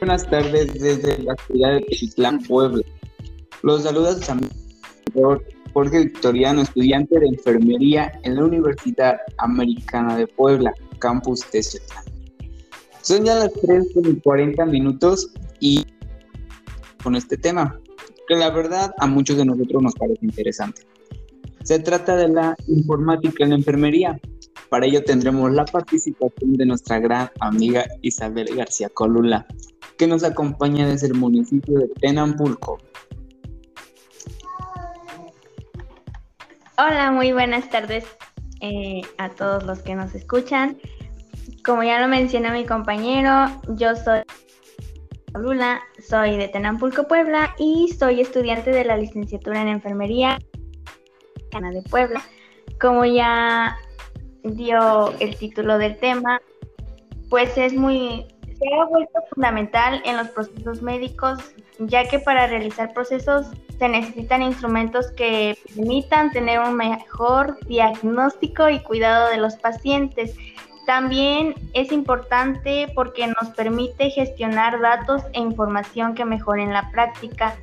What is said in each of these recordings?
Buenas tardes desde la ciudad de Tezitlán, Puebla. Los saluda su amigo Jorge Victoriano, estudiante de enfermería en la Universidad Americana de Puebla, campus Tezitlán. Son ya las 3 con 40 minutos y con este tema, que la verdad a muchos de nosotros nos parece interesante. Se trata de la informática en la enfermería. Para ello tendremos la participación de nuestra gran amiga Isabel García Colula, que nos acompaña desde el municipio de Tenampulco. Hola, muy buenas tardes eh, a todos los que nos escuchan. Como ya lo mencionó mi compañero, yo soy Lula, soy de Tenampulco, Puebla y soy estudiante de la licenciatura en enfermería de Puebla. Como ya dio el título del tema, pues es muy, se ha vuelto fundamental en los procesos médicos, ya que para realizar procesos se necesitan instrumentos que permitan tener un mejor diagnóstico y cuidado de los pacientes. También es importante porque nos permite gestionar datos e información que mejoren la práctica.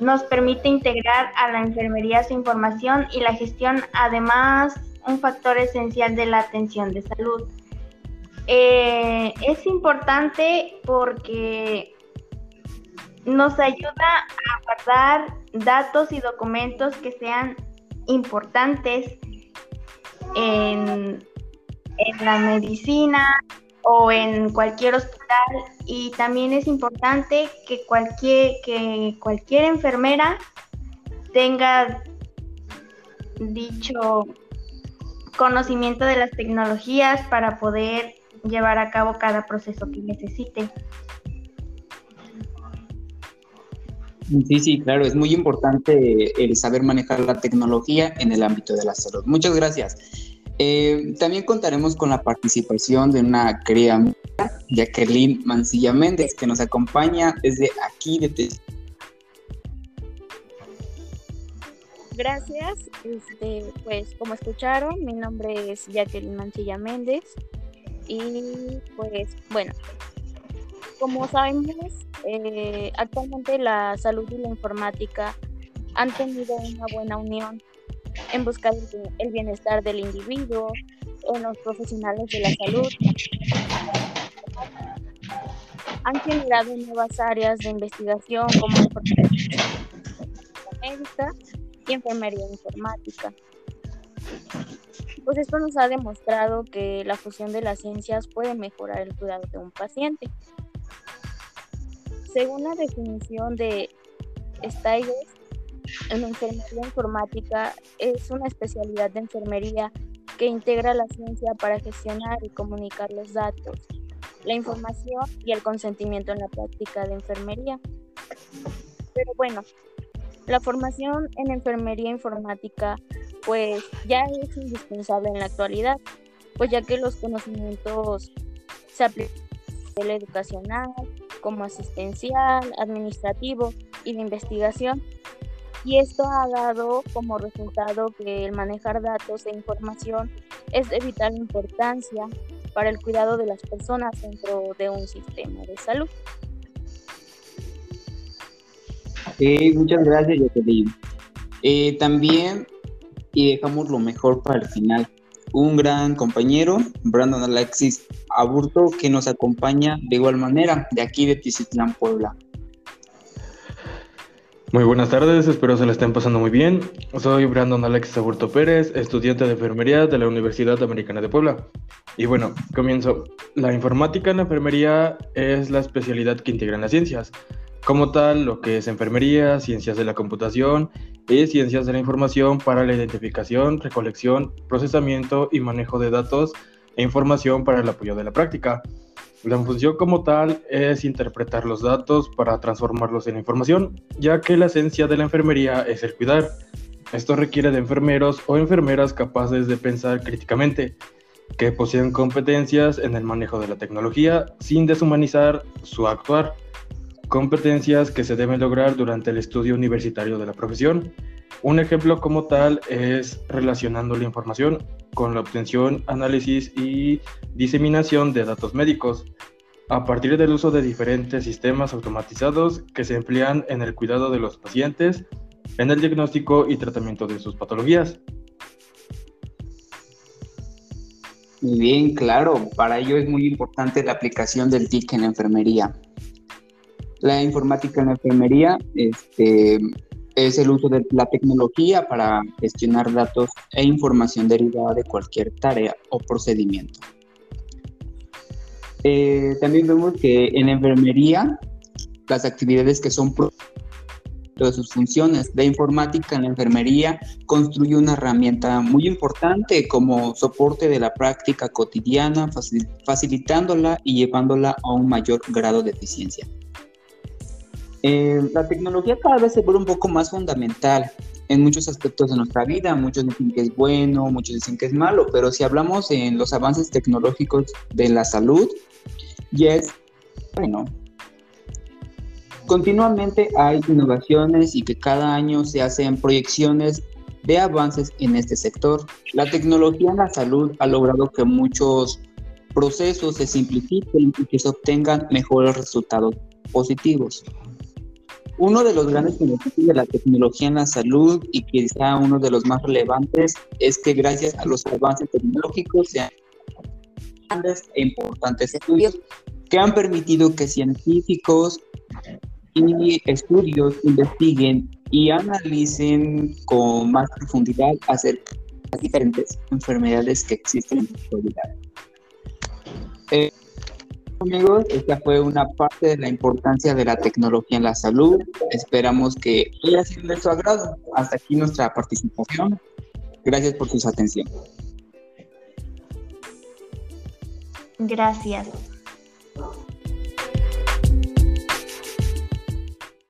Nos permite integrar a la enfermería su información y la gestión, además, un factor esencial de la atención de salud. Eh, es importante porque nos ayuda a guardar datos y documentos que sean importantes en en la medicina o en cualquier hospital. Y también es importante que cualquier, que cualquier enfermera tenga dicho conocimiento de las tecnologías para poder llevar a cabo cada proceso que necesite. Sí, sí, claro, es muy importante el saber manejar la tecnología en el ámbito de la salud. Muchas gracias. Eh, también contaremos con la participación de una querida amiga, Jacqueline Mancilla Méndez, que nos acompaña desde aquí de Gracias. Este, pues como escucharon, mi nombre es Jacqueline Mancilla Méndez y pues bueno, como sabemos, eh, actualmente la salud y la informática han tenido una buena unión en buscar el bienestar del individuo, en los profesionales de la salud. Han generado nuevas áreas de investigación como médica y enfermería informática. Pues esto nos ha demostrado que la fusión de las ciencias puede mejorar el cuidado de un paciente. Según la definición de Steiger, en enfermería informática es una especialidad de enfermería que integra la ciencia para gestionar y comunicar los datos, la información y el consentimiento en la práctica de enfermería. Pero bueno, la formación en enfermería informática pues ya es indispensable en la actualidad, pues ya que los conocimientos se aplican a nivel educacional, como asistencial, administrativo y de investigación, y esto ha dado como resultado que el manejar datos e información es de vital importancia para el cuidado de las personas dentro de un sistema de salud. muchas gracias, Jacqueline. Eh, también, y dejamos lo mejor para el final, un gran compañero, Brandon Alexis Aburto, que nos acompaña de igual manera de aquí de Tizitlán, Puebla. Muy buenas tardes, espero se la estén pasando muy bien. Soy Brandon Alex Aburto Pérez, estudiante de enfermería de la Universidad Americana de Puebla. Y bueno, comienzo. La informática en la enfermería es la especialidad que integra las ciencias. Como tal, lo que es enfermería, ciencias de la computación y ciencias de la información para la identificación, recolección, procesamiento y manejo de datos e información para el apoyo de la práctica. La función como tal es interpretar los datos para transformarlos en información, ya que la esencia de la enfermería es el cuidar. Esto requiere de enfermeros o enfermeras capaces de pensar críticamente, que poseen competencias en el manejo de la tecnología sin deshumanizar su actuar, competencias que se deben lograr durante el estudio universitario de la profesión. Un ejemplo como tal es relacionando la información con la obtención, análisis y diseminación de datos médicos. a partir del uso de diferentes sistemas automatizados que se emplean en el cuidado de los pacientes, en el diagnóstico y tratamiento de sus patologías. Bien, claro. Para ello es muy importante la aplicación del TIC en enfermería. La informática en la enfermería este, es el uso de la tecnología para gestionar datos e información derivada de cualquier tarea o procedimiento. Eh, también vemos que en la enfermería las actividades que son de sus funciones. La informática en la enfermería construye una herramienta muy importante como soporte de la práctica cotidiana, facilitándola y llevándola a un mayor grado de eficiencia. Eh, la tecnología cada vez se vuelve un poco más fundamental en muchos aspectos de nuestra vida. Muchos dicen que es bueno, muchos dicen que es malo, pero si hablamos en los avances tecnológicos de la salud, ya es bueno. Continuamente hay innovaciones y que cada año se hacen proyecciones de avances en este sector. La tecnología en la salud ha logrado que muchos procesos se simplifiquen y que se obtengan mejores resultados positivos. Uno de los grandes beneficios de la tecnología en la salud y quizá uno de los más relevantes es que gracias a los avances tecnológicos se han grandes e importantes estudios que han permitido que científicos y estudios investiguen y analicen con más profundidad acerca de las diferentes enfermedades que existen en la actualidad. Eh, amigos, esta fue una parte de la importancia de la tecnología en la salud. Esperamos que haya sido de su agrado. Hasta aquí nuestra participación. Gracias por su atención. Gracias.